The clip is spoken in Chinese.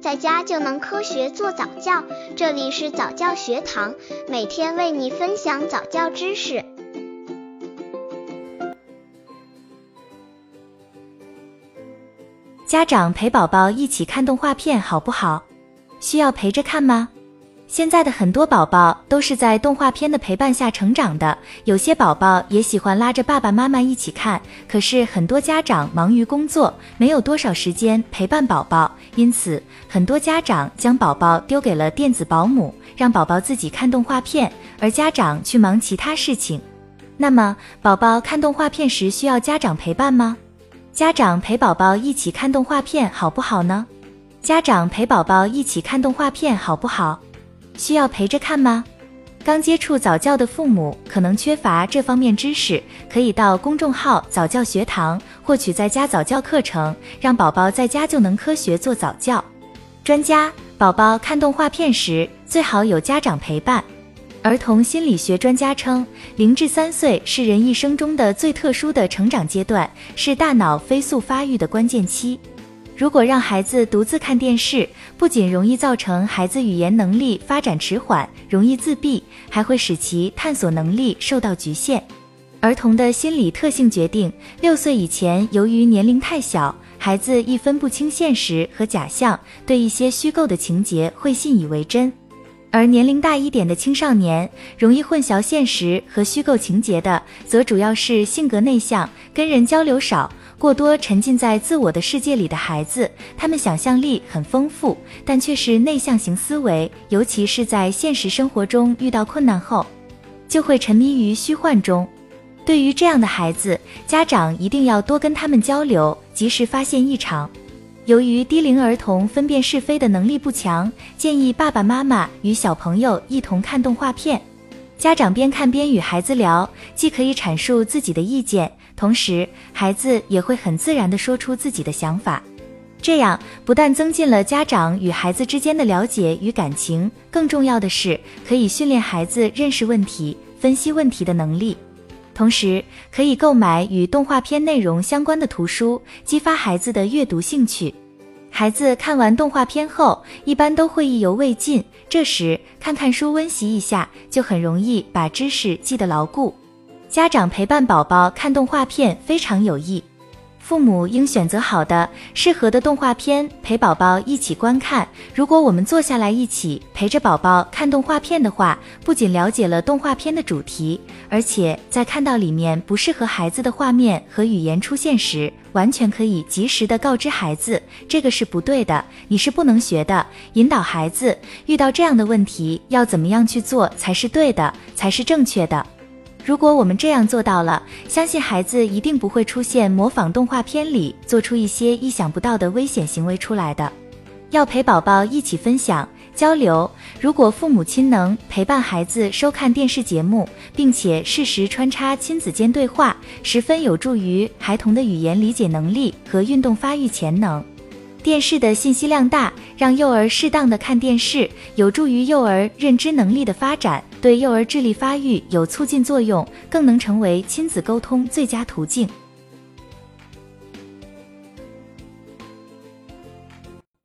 在家就能科学做早教。这里是早教学堂，每天为你分享早教知识。家长陪宝宝一起看动画片好不好？需要陪着看吗？现在的很多宝宝都是在动画片的陪伴下成长的，有些宝宝也喜欢拉着爸爸妈妈一起看。可是很多家长忙于工作，没有多少时间陪伴宝宝，因此很多家长将宝宝丢给了电子保姆，让宝宝自己看动画片，而家长去忙其他事情。那么，宝宝看动画片时需要家长陪伴吗？家长陪宝宝一起看动画片好不好呢？家长陪宝宝一起看动画片好不好？需要陪着看吗？刚接触早教的父母可能缺乏这方面知识，可以到公众号早教学堂获取在家早教课程，让宝宝在家就能科学做早教。专家，宝宝看动画片时最好有家长陪伴。儿童心理学专家称，零至三岁是人一生中的最特殊的成长阶段，是大脑飞速发育的关键期。如果让孩子独自看电视，不仅容易造成孩子语言能力发展迟缓，容易自闭，还会使其探索能力受到局限。儿童的心理特性决定，六岁以前，由于年龄太小，孩子易分不清现实和假象，对一些虚构的情节会信以为真；而年龄大一点的青少年，容易混淆现实和虚构情节的，则主要是性格内向，跟人交流少。过多沉浸在自我的世界里的孩子，他们想象力很丰富，但却是内向型思维，尤其是在现实生活中遇到困难后，就会沉迷于虚幻中。对于这样的孩子，家长一定要多跟他们交流，及时发现异常。由于低龄儿童分辨是非的能力不强，建议爸爸妈妈与小朋友一同看动画片。家长边看边与孩子聊，既可以阐述自己的意见，同时孩子也会很自然地说出自己的想法。这样不但增进了家长与孩子之间的了解与感情，更重要的是可以训练孩子认识问题、分析问题的能力。同时，可以购买与动画片内容相关的图书，激发孩子的阅读兴趣。孩子看完动画片后，一般都会意犹未尽。这时看看书温习一下，就很容易把知识记得牢固。家长陪伴宝宝看动画片非常有益。父母应选择好的、适合的动画片陪宝宝一起观看。如果我们坐下来一起陪着宝宝看动画片的话，不仅了解了动画片的主题，而且在看到里面不适合孩子的画面和语言出现时，完全可以及时的告知孩子，这个是不对的，你是不能学的。引导孩子遇到这样的问题要怎么样去做才是对的，才是正确的。如果我们这样做到了，相信孩子一定不会出现模仿动画片里做出一些意想不到的危险行为出来的。要陪宝宝一起分享交流。如果父母亲能陪伴孩子收看电视节目，并且适时穿插亲子间对话，十分有助于孩童的语言理解能力和运动发育潜能。电视的信息量大，让幼儿适当的看电视，有助于幼儿认知能力的发展，对幼儿智力发育有促进作用，更能成为亲子沟通最佳途径。